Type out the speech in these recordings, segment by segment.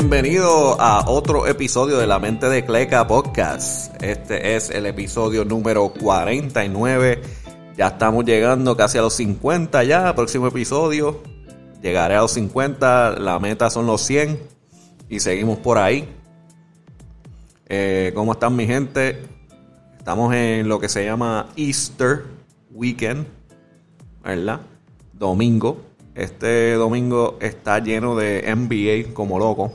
Bienvenido a otro episodio de La Mente de Cleca Podcast. Este es el episodio número 49. Ya estamos llegando casi a los 50 ya, próximo episodio. Llegaré a los 50, la meta son los 100 y seguimos por ahí. Eh, ¿Cómo están mi gente? Estamos en lo que se llama Easter Weekend, ¿verdad? Domingo. Este domingo está lleno de NBA como loco.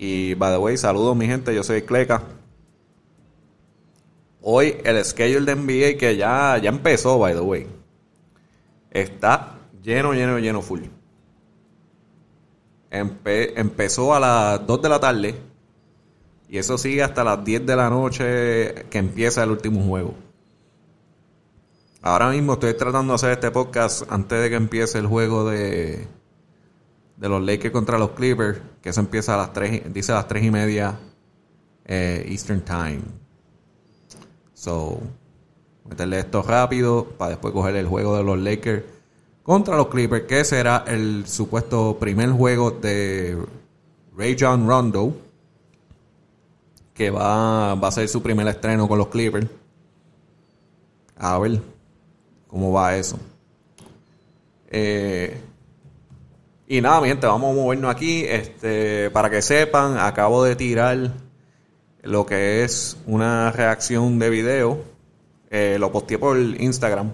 Y by the way, saludos mi gente, yo soy Cleca. Hoy el schedule de NBA que ya, ya empezó, by the way. Está lleno, lleno, lleno full. empezó a las 2 de la tarde. Y eso sigue hasta las 10 de la noche que empieza el último juego. Ahora mismo estoy tratando de hacer este podcast antes de que empiece el juego de, de los Lakers contra los Clippers, que eso empieza a las 3, dice a las 3 y media eh, Eastern Time. So, meterle esto rápido para después coger el juego de los Lakers contra los Clippers, que será el supuesto primer juego de Ray John Rondo, que va, va a ser su primer estreno con los Clippers. A ver cómo va eso. Eh, y nada, mi gente, vamos a movernos aquí. Este, para que sepan, acabo de tirar lo que es una reacción de video. Eh, lo posteé por Instagram.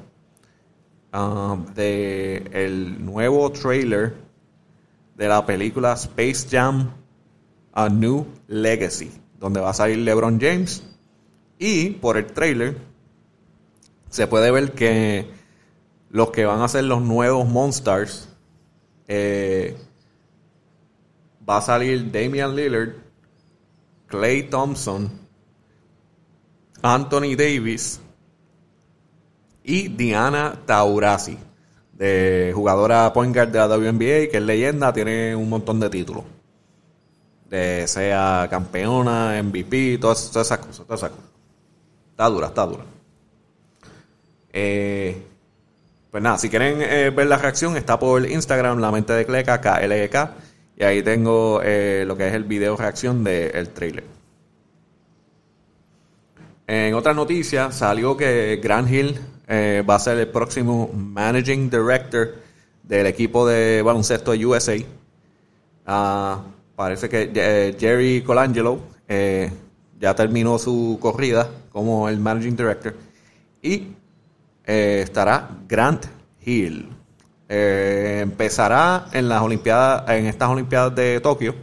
Um, de el nuevo trailer de la película Space Jam A New Legacy, donde va a salir LeBron James. Y por el trailer se puede ver que los que van a ser los nuevos Monsters eh, va a salir Damian Lillard, Clay Thompson, Anthony Davis y Diana Taurasi, de jugadora point guard de la WNBA, que es leyenda, tiene un montón de títulos. De sea campeona, MVP, todas, esas cosas, todas esas cosas. Está dura, está dura. Eh, pues nada, si quieren eh, ver la reacción, está por Instagram, la mente de Cleca, KLK. Y ahí tengo eh, lo que es el video reacción del trailer. En otra noticia, salió que Grant Hill va a ser el próximo Managing Director del equipo de baloncesto de USA. Ah, parece que Jerry Colangelo ya terminó su corrida como el Managing Director. Y eh, estará Grant Hill. Eh, empezará en las Olimpiadas, en estas Olimpiadas de Tokio.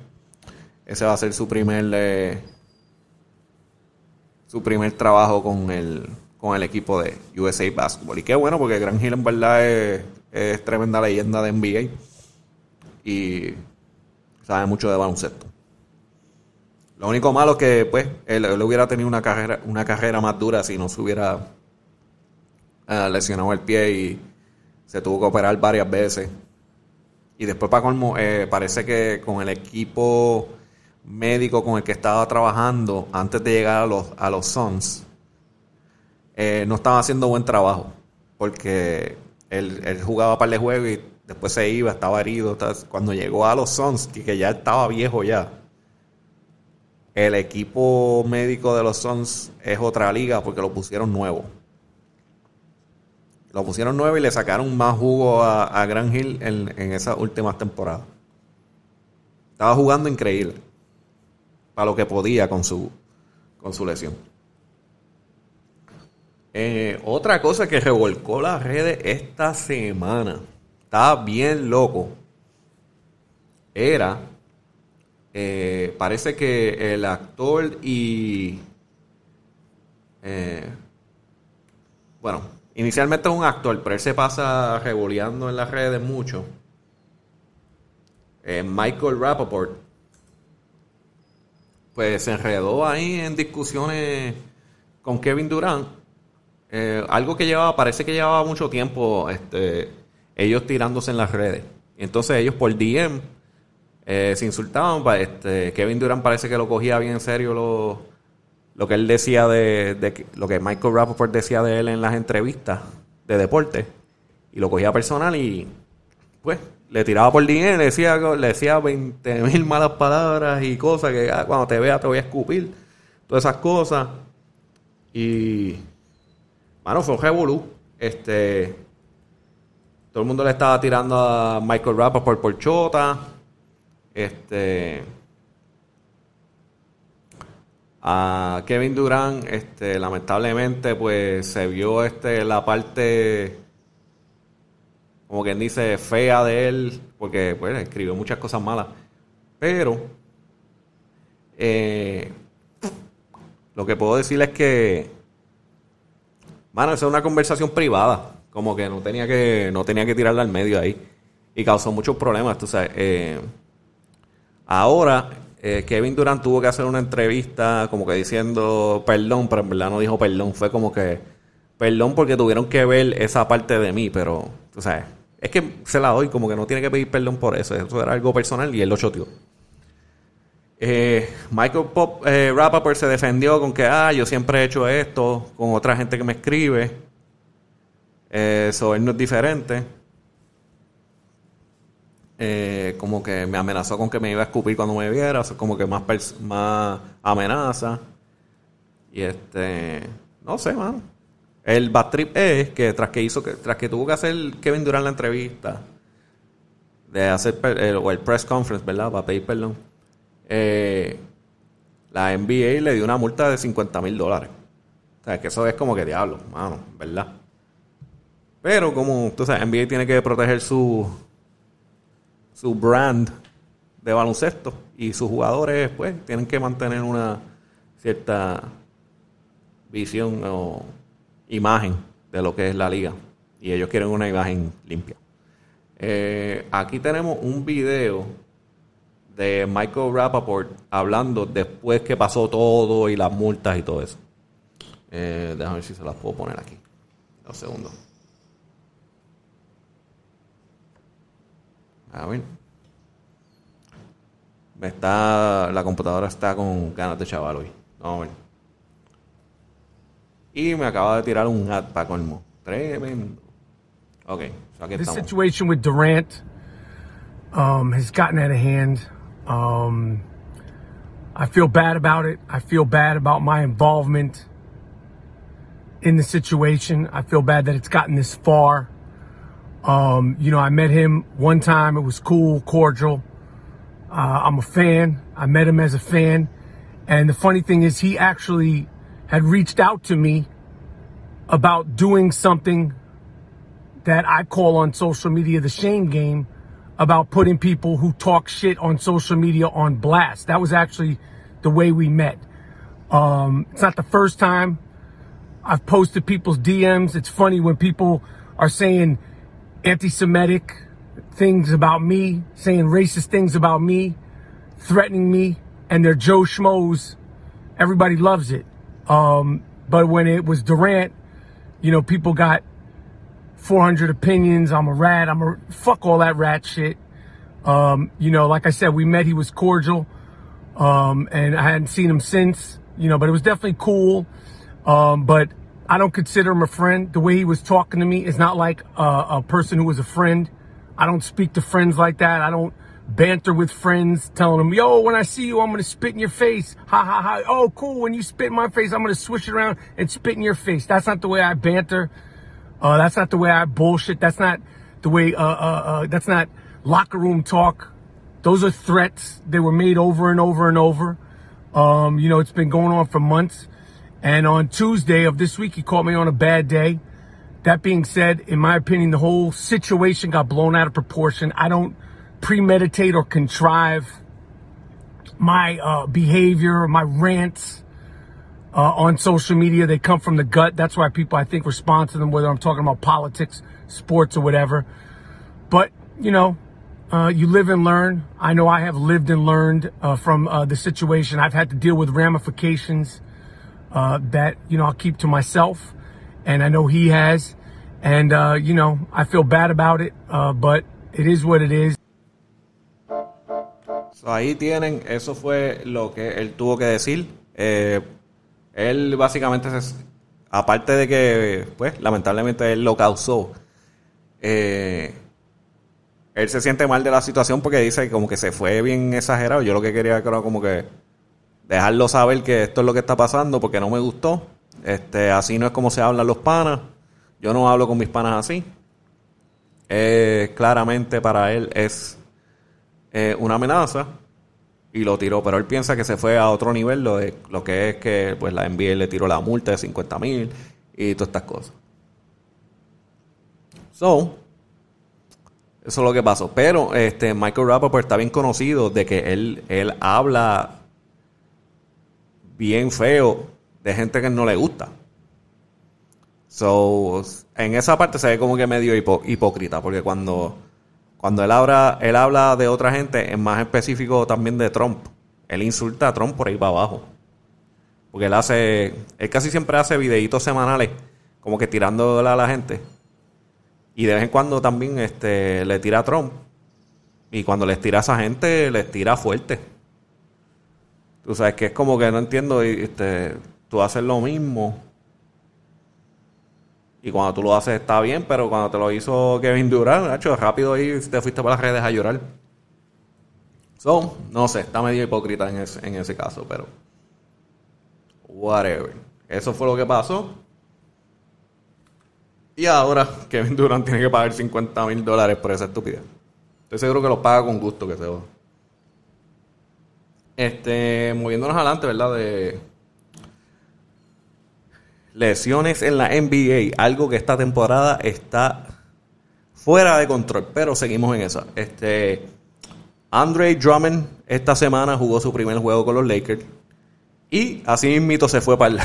Ese va a ser su primer eh, su primer trabajo con el con el equipo de USA Basketball. Y qué bueno porque Grant Hill en verdad es, tremenda leyenda de NBA y sabe mucho de baloncesto. Lo único malo es que pues él, él, hubiera tenido una carrera una carrera más dura si no se hubiera uh, lesionó el pie y se tuvo que operar varias veces. Y después, para colmo, eh, parece que con el equipo médico con el que estaba trabajando antes de llegar a los, a los Suns, eh, no estaba haciendo buen trabajo. Porque él, jugaba para el juego y después se iba, estaba herido. Cuando llegó a los Suns, que ya estaba viejo ya, el equipo médico de los Suns es otra liga porque lo pusieron nuevo. Lo pusieron nueve y le sacaron más jugo a, a Gran Hill en, en esas últimas temporadas. Estaba jugando increíble. Para lo que podía con su, con su lesión. Eh, otra cosa que revolcó las redes esta semana. Estaba bien loco. Era. Eh, parece que el actor y. Eh, bueno, Inicialmente es un actor, pero él se pasa revoleando en las redes mucho. Eh, Michael Rappaport. Pues se enredó ahí en discusiones con Kevin Durant. Eh, algo que llevaba, parece que llevaba mucho tiempo este, ellos tirándose en las redes. Entonces ellos por DM eh, se insultaban. Este, Kevin Durant parece que lo cogía bien en serio los lo que él decía de, lo que Michael Rappaport decía de él en las entrevistas de deporte y lo cogía personal y pues le tiraba por dinero, le decía, le decía 20 mil malas palabras y cosas que ah, cuando te vea te voy a escupir. Todas esas cosas. Y. Bueno, fue un revolú. Este. Todo el mundo le estaba tirando a Michael Rappaport por chota. Este. A Kevin Durant, este, lamentablemente, pues se vio este la parte como quien dice, fea de él, porque pues, escribió muchas cosas malas. Pero eh, lo que puedo decir es que, bueno, esa es una conversación privada, como que no tenía que, no tenía que tirarla al medio ahí. Y causó muchos problemas, tú sabes. Eh, ahora, eh, Kevin Durant tuvo que hacer una entrevista como que diciendo perdón, pero en verdad no dijo perdón, fue como que perdón porque tuvieron que ver esa parte de mí, pero, tú sabes, es que se la doy, como que no tiene que pedir perdón por eso. Eso era algo personal y él lo choteó. Eh, Michael Pop, eh, Rappaport se defendió con que, ah, yo siempre he hecho esto con otra gente que me escribe. Eso, él no es diferente. Eh, como que me amenazó con que me iba a escupir cuando me viera. como que más, más amenaza. Y este, no sé, mano. El bad trip es que tras que hizo tras que tuvo que hacer Kevin Durant la entrevista de hacer o el press conference, ¿verdad? Para pedir perdón. Eh, la NBA le dio una multa de 50 mil dólares. O sea, que eso es como que diablo, mano, ¿verdad? Pero como, tú sabes, NBA tiene que proteger su, su brand de baloncesto y sus jugadores, pues, tienen que mantener una cierta visión o imagen de lo que es la liga. Y ellos quieren una imagen limpia. Eh, aquí tenemos un video de Michael Rappaport hablando después que pasó todo y las multas y todo eso. Eh, déjame ver si se las puedo poner aquí. Dos segundos. A ver. Me está, la computadora está con ganas de chaval hoy. Vamos a ver. Y me acaba de tirar un hat para colmo. Tremendo. Okay, so aquí This situation with Durant um, has gotten out of hand. Um, I feel bad about it. I feel bad about my involvement in the situation. I feel bad that it's gotten this far. Um, you know, I met him one time. It was cool, cordial. Uh, I'm a fan. I met him as a fan. And the funny thing is, he actually had reached out to me about doing something that I call on social media the shame game about putting people who talk shit on social media on blast. That was actually the way we met. Um, it's not the first time I've posted people's DMs. It's funny when people are saying anti Semitic things about me, saying racist things about me, threatening me, and they're Joe Schmoes. Everybody loves it. Um, but when it was Durant, you know, people got 400 opinions. I'm a rat. I'm a fuck all that rat shit. Um, you know, like I said, we met. He was cordial, um, and I hadn't seen him since. You know, but it was definitely cool. Um, but I don't consider him a friend. The way he was talking to me is not like a, a person who was a friend. I don't speak to friends like that. I don't banter with friends, telling them, yo, when I see you, I'm going to spit in your face. Ha ha ha. Oh, cool. When you spit in my face, I'm going to switch it around and spit in your face. That's not the way I banter. Uh, that's not the way I bullshit. That's not the way, uh, uh, uh, that's not locker room talk. Those are threats. They were made over and over and over. Um, you know, it's been going on for months. And on Tuesday of this week, he caught me on a bad day. That being said, in my opinion, the whole situation got blown out of proportion. I don't, premeditate or contrive my uh, behavior, my rants uh, on social media. They come from the gut. That's why people, I think, respond to them, whether I'm talking about politics, sports, or whatever. But, you know, uh, you live and learn. I know I have lived and learned uh, from uh, the situation. I've had to deal with ramifications uh, that, you know, I'll keep to myself. And I know he has. And, you know, I feel bad about it, but it is what it is. ahí tienen, eso fue lo que él tuvo que decir. Eh, él básicamente, aparte de que, pues, lamentablemente él lo causó, eh, él se siente mal de la situación porque dice como que se fue bien exagerado. Yo lo que quería era como que dejarlo saber que esto es lo que está pasando porque no me gustó. Este, así no es como se hablan los panas. Yo no hablo con mis panas así. Eh, claramente para él es eh, una amenaza y lo tiró, pero él piensa que se fue a otro nivel, lo, de, lo que es que pues la NBA le tiró la multa de 50 mil y todas estas cosas. So, eso es lo que pasó. Pero este Michael Rappaport está bien conocido de que él, él habla bien feo de gente que no le gusta. So, en esa parte se ve como que medio hipócrita, porque cuando, cuando él, habla, él habla de otra gente, es más específico también de Trump. Él insulta a Trump por ahí para abajo. Porque él hace, él casi siempre hace videitos semanales, como que tirándole a la gente. Y de vez en cuando también este, le tira a Trump. Y cuando les tira a esa gente, les tira fuerte. Tú sabes que es como que no entiendo, este, tú haces lo mismo. Y cuando tú lo haces está bien, pero cuando te lo hizo Kevin Durant, hecho rápido ahí te fuiste para las redes a llorar. So, no sé, está medio hipócrita en ese, en ese caso, pero. Whatever. Eso fue lo que pasó. Y ahora Kevin Durant tiene que pagar 50 mil dólares por esa estupidez. Estoy seguro que lo paga con gusto que se va. Este, moviéndonos adelante, ¿verdad? De lesiones en la NBA, algo que esta temporada está fuera de control, pero seguimos en esa. Este, Andre Drummond esta semana jugó su primer juego con los Lakers y así mismito se fue para el,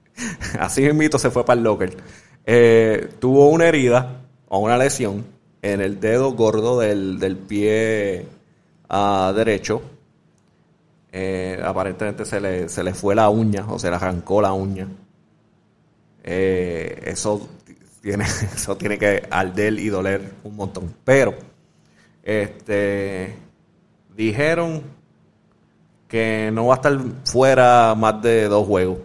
así mismito se fue para el locker. Eh, tuvo una herida o una lesión en el dedo gordo del, pie uh, derecho. Eh, aparentemente se le, se le fue la uña o se le arrancó la uña. Eh, eso, tiene, eso tiene que arder y doler un montón. Pero, este, dijeron que no va a estar fuera más de dos juegos.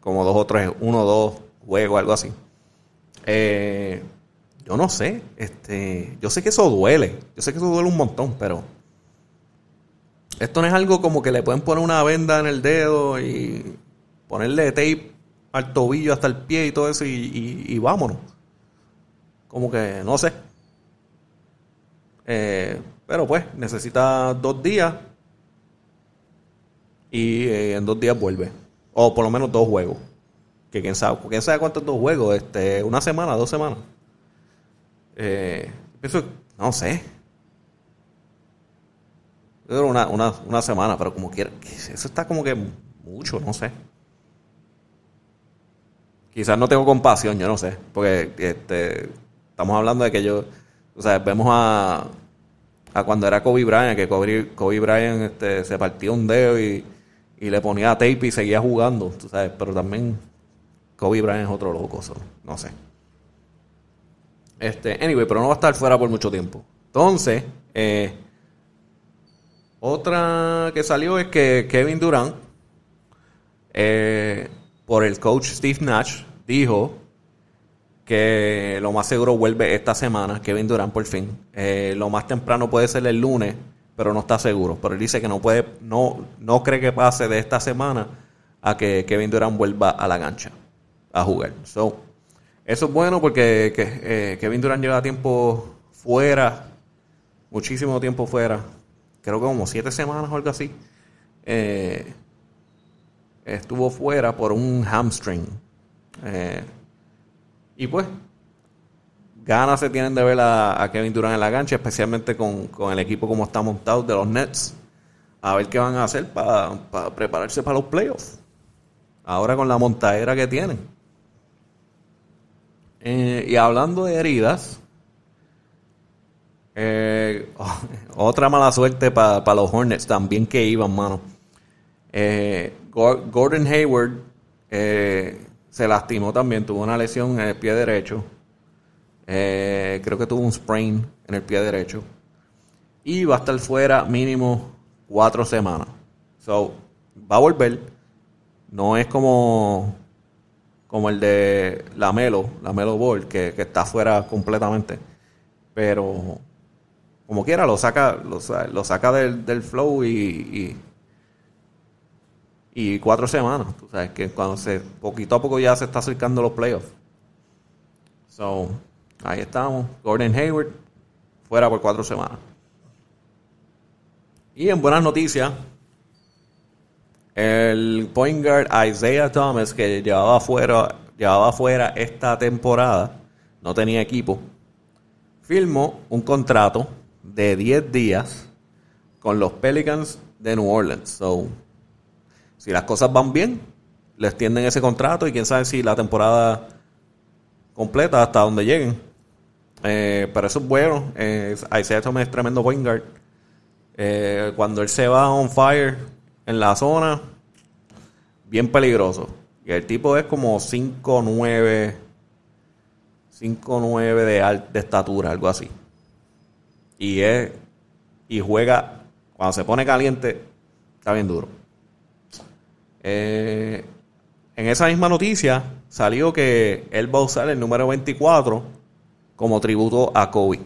Como dos o tres, uno o dos juegos, algo así. Eh, yo no sé, este, yo sé que eso duele, yo sé que eso duele un montón, pero esto no es algo como que le pueden poner una venda en el dedo y ponerle tape al tobillo hasta el pie y todo eso y, vámonos. Como que no sé. Eh, pero pues necesita dos días y eh, en dos días vuelve. O por lo menos dos juegos. Que quién sabe, quién sabe cuántos dos juegos, este, una semana, dos semanas. Eh, eso, no sé. Una, una, una semana, pero como quiera, eso está como que mucho, no sé. Quizás no tengo compasión, yo no sé, porque este, estamos hablando de que yo, o sea, vemos a, a cuando era Kobe Bryant, que Kobe, Kobe Bryant este, se partía un dedo y, y le ponía tape y seguía jugando, tú sabes, pero también Kobe Bryant es otro loco, no sé. Este, anyway, pero no va a estar fuera por mucho tiempo. Entonces, eh, otra que salió es que Kevin Durant, eh, por el coach Steve Nash, dijo que lo más seguro vuelve esta semana, Kevin Durant por fin. Eh, lo más temprano puede ser el lunes, pero no está seguro. Pero él dice que no puede, no, no cree que pase de esta semana a que Kevin Durant vuelva a la cancha a jugar. So, eso es bueno porque que, eh, Kevin Durant lleva tiempo fuera, muchísimo tiempo fuera, creo que como siete semanas o algo así. Eh, estuvo fuera por un hamstring. Eh, y pues, ganas se tienen de ver a, Kevin Durant en la cancha, especialmente con, el equipo como está montado de los Nets. A ver qué van a hacer para prepararse para los playoffs. Ahora con la montadera que tienen. Eh, y hablando de heridas, eh, otra mala suerte para los Hornets también que iban, mano. Eh, Gordon Hayward se lastimó también, tuvo una lesión en el pie derecho. creo que tuvo un sprain en el pie derecho. Y va a estar fuera mínimo cuatro semanas. So, va a volver. No es como como el de la Melo, la Melo Ball, que, está fuera completamente. Pero como quiera, lo saca, lo, saca del, flow y, cuatro semanas. Tú sabes que cuando se, poquito a poco ya se está acercando los playoffs. So, ahí estamos. Gordon Hayward, fuera por cuatro semanas. Y en buenas noticias, el point guard Isaiah Thomas, que llevaba fuera, llevaba fuera esta temporada, no tenía equipo, firmó un contrato de 10 días con los Pelicans de New Orleans. So, si las cosas van bien, le extienden ese contrato y quién sabe si la temporada completa hasta donde lleguen. Eh, pero eso es bueno. Eh, Isaiah Thomas es tremendo point guard. Eh, cuando él se va on fire en la zona, bien peligroso. Y el tipo es como 5'9, 5'9 de, de estatura, algo así y es y juega cuando se pone caliente está bien duro. Eh, en esa misma noticia salió que él va a usar el número 24 como tributo a Kobe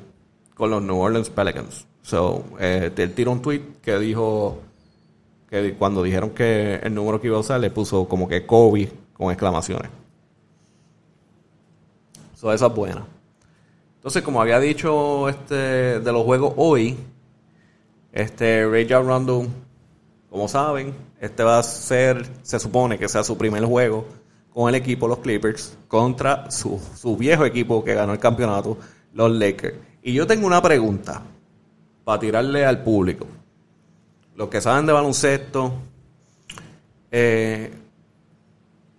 con los New Orleans Pelicans. So, eh, él tiró un tweet que dijo que cuando dijeron que el número que iba a usar le puso como que Kobe con exclamaciones. So, esa es buena. Entonces, como había dicho este de los juegos hoy, este John Rondo, como saben, este va a ser, se supone que sea su primer juego con el equipo, los Clippers, contra su, su viejo equipo que ganó el campeonato, los Lakers. Y yo tengo una pregunta para tirarle al público. Los que saben de baloncesto, eh,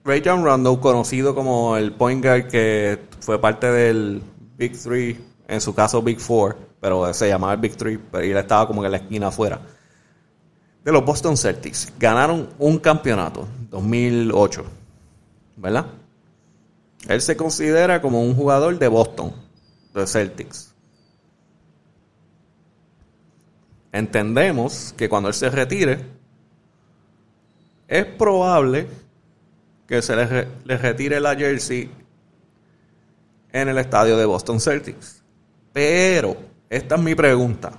Ray John conocido como el point guard que fue parte del Big Three, en su caso Big Four, pero se llamaba el Big Three, pero él estaba como en la esquina afuera. De los Boston Celtics. Ganaron un campeonato, 2008, ¿verdad? Él se considera como un jugador de Boston, de Celtics. Entendemos que cuando él se retire, es probable que se le, le retire la jersey en el estadio de Boston Celtics. Pero, esta es mi pregunta.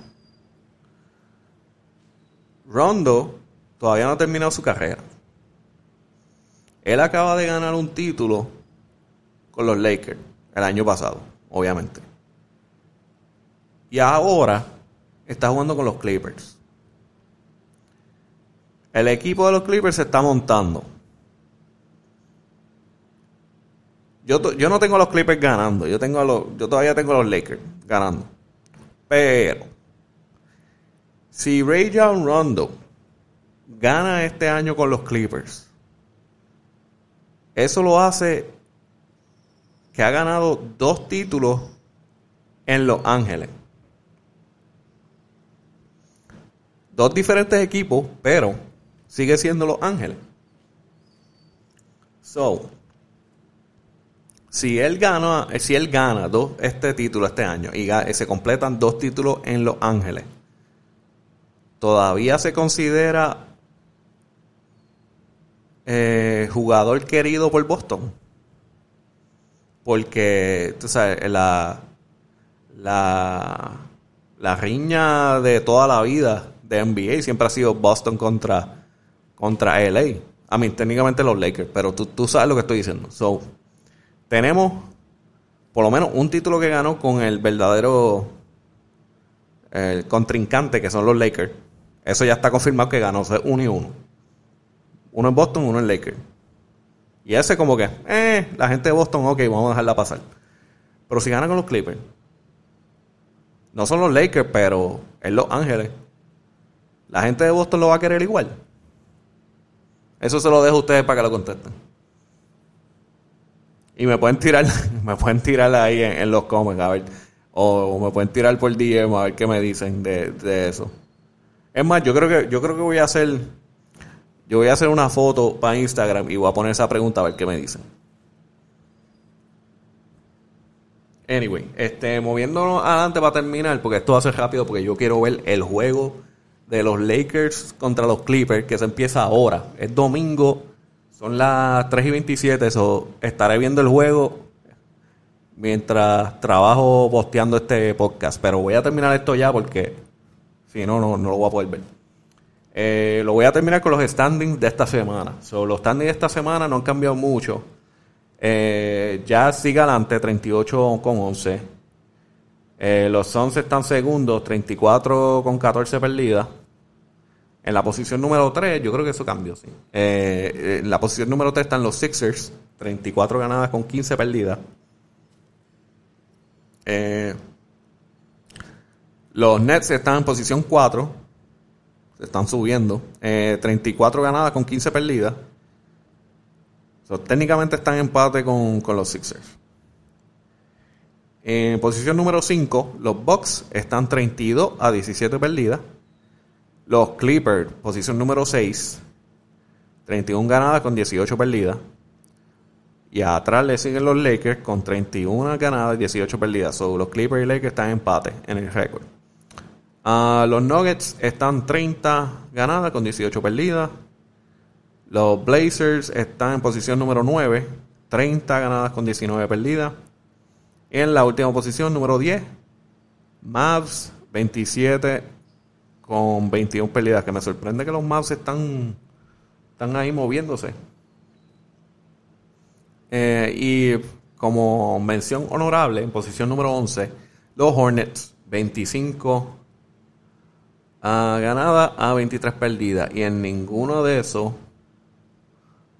Rondo todavía no ha terminado su carrera. Él acaba de ganar un título con los Lakers el año pasado, obviamente. Y ahora está jugando con los Clippers. El equipo de los Clippers se está montando. Yo, no tengo a los Clippers ganando. Yo, tengo los, yo todavía tengo a los Lakers ganando. Pero, si Ray John Rondo gana este año con los Clippers, eso lo hace que ha ganado dos títulos en Los Ángeles. Dos diferentes equipos, pero sigue siendo Los Ángeles. So, si él gana, si él gana dos, este título este año y se completan dos títulos en Los Ángeles, todavía se considera eh, jugador querido por Boston. Porque, tú sabes, la, la, la riña de toda la vida de NBA siempre ha sido Boston contra, contra LA. A mí, técnicamente los Lakers, pero tú, tú sabes lo que estoy diciendo. So, tenemos por lo menos un título que ganó con el verdadero contrincante que son los Lakers. Eso ya está confirmado que ganó, o uno y uno. Uno en Boston, uno en Lakers. Y ese como que, eh, la gente de Boston, ok, vamos a dejarla pasar. Pero si gana con los Clippers, no son los Lakers, pero en Los Ángeles, la gente de Boston lo va a querer igual. Eso se lo dejo a ustedes para que lo contesten. Y me pueden tirar, me pueden tirar ahí en, los comments, a ver. O, me pueden tirar por DM a ver qué me dicen de, eso. Es más, yo creo que, yo creo que voy a hacer. Yo voy a hacer una foto para Instagram y voy a poner esa pregunta a ver qué me dicen. Anyway, este, moviéndonos adelante para terminar, porque esto va a ser rápido, porque yo quiero ver el juego de los Lakers contra los Clippers, que se empieza ahora. Es domingo son las 3 y 27, eso estaré viendo el juego mientras trabajo posteando este podcast. Pero voy a terminar esto ya porque si no, no, no lo voy a poder ver. Eh, lo voy a terminar con los standings de esta semana. los standings de esta semana no han cambiado mucho. Eh, ya sigue adelante, 38 con 11. Eh, los 11 están segundos, 34 con 14 perdidas. En la posición número 3, yo creo que eso cambió, sí. en la posición número 3 están los Sixers, 34 ganadas con 15 perdidas. los Nets están en posición 4, se están subiendo. 34 ganadas con 15 perdidas técnicamente están en empate con, los Sixers. En posición número 5, los Bucks están 32 a 17 perdidas. Los Clippers, posición número 6, 31 ganadas con 18 perdidas. Y atrás le siguen los Lakers con 31 ganadas y 18 perdidas. los Clippers y Lakers están en empate en el récord. Ah, los Nuggets están 30 ganadas con 18 perdidas. Los Blazers están en posición número 9, 30 ganadas con 19 perdidas. En la última posición, número 10, Mavs, 27 con 21 perdidas. Que me sorprende que los Mavs están, están ahí moviéndose. Eh, y como mención honorable, en posición número 11, los Hornets, 25 ah, ganadas a 23 perdidas. Y en ninguno de esos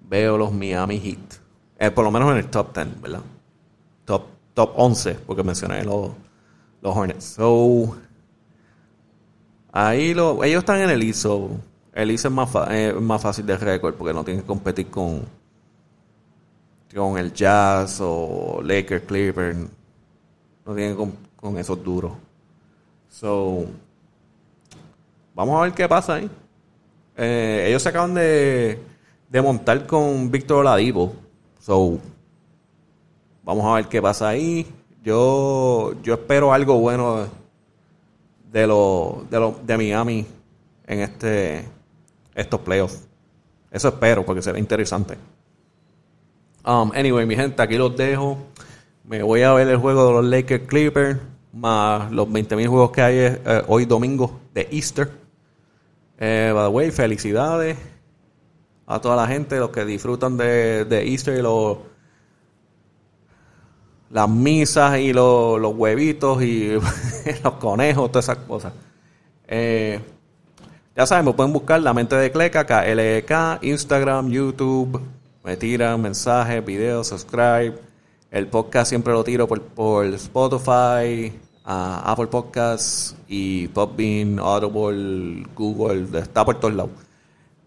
veo los Miami Heat. Eh, por lo menos en el top 10, ¿verdad? Top, top 11, porque mencioné los, los Hornets. So, ahí lo, ellos están en el ISO. El ISO es más, eh, más fácil de récord porque no tienen que competir con, con el Jazz o Lakers, Clippers. No tienen con, con esos duros. So, vamos a ver qué pasa ahí. Eh, ellos se acaban de de montar con Víctor Oladipo. So, vamos a ver qué pasa ahí. Yo, yo espero algo bueno de lo, de lo, de Miami en este estos playoffs. Eso espero porque será interesante. Um, anyway, mi gente, aquí los dejo. Me voy a ver el juego de los Lakers Clippers más los 20.000 juegos que hay eh, hoy domingo de Easter. Eh, by the way, felicidades a toda la gente, los que disfrutan de, Easter y los las misas y los, huevitos y los conejos, todas esas cosas. Eh, ya saben, me pueden buscar La Mente de Cleca, KLK, Instagram, YouTube. Me tiran mensajes, videos, subscribe. El podcast siempre lo tiro por, por Spotify, Apple Podcasts y Popbean, Audible, Google. Está por todos lados.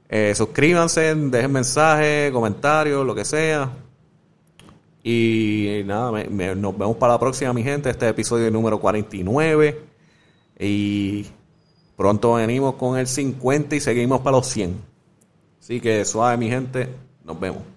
Eh, suscríbanse, dejen mensajes, comentarios, lo que sea. Y nada, nos vemos para la próxima, mi gente. Este episodio número 49. Y pronto venimos con el 50 y seguimos para los 100. Así que suave, mi gente. Nos vemos.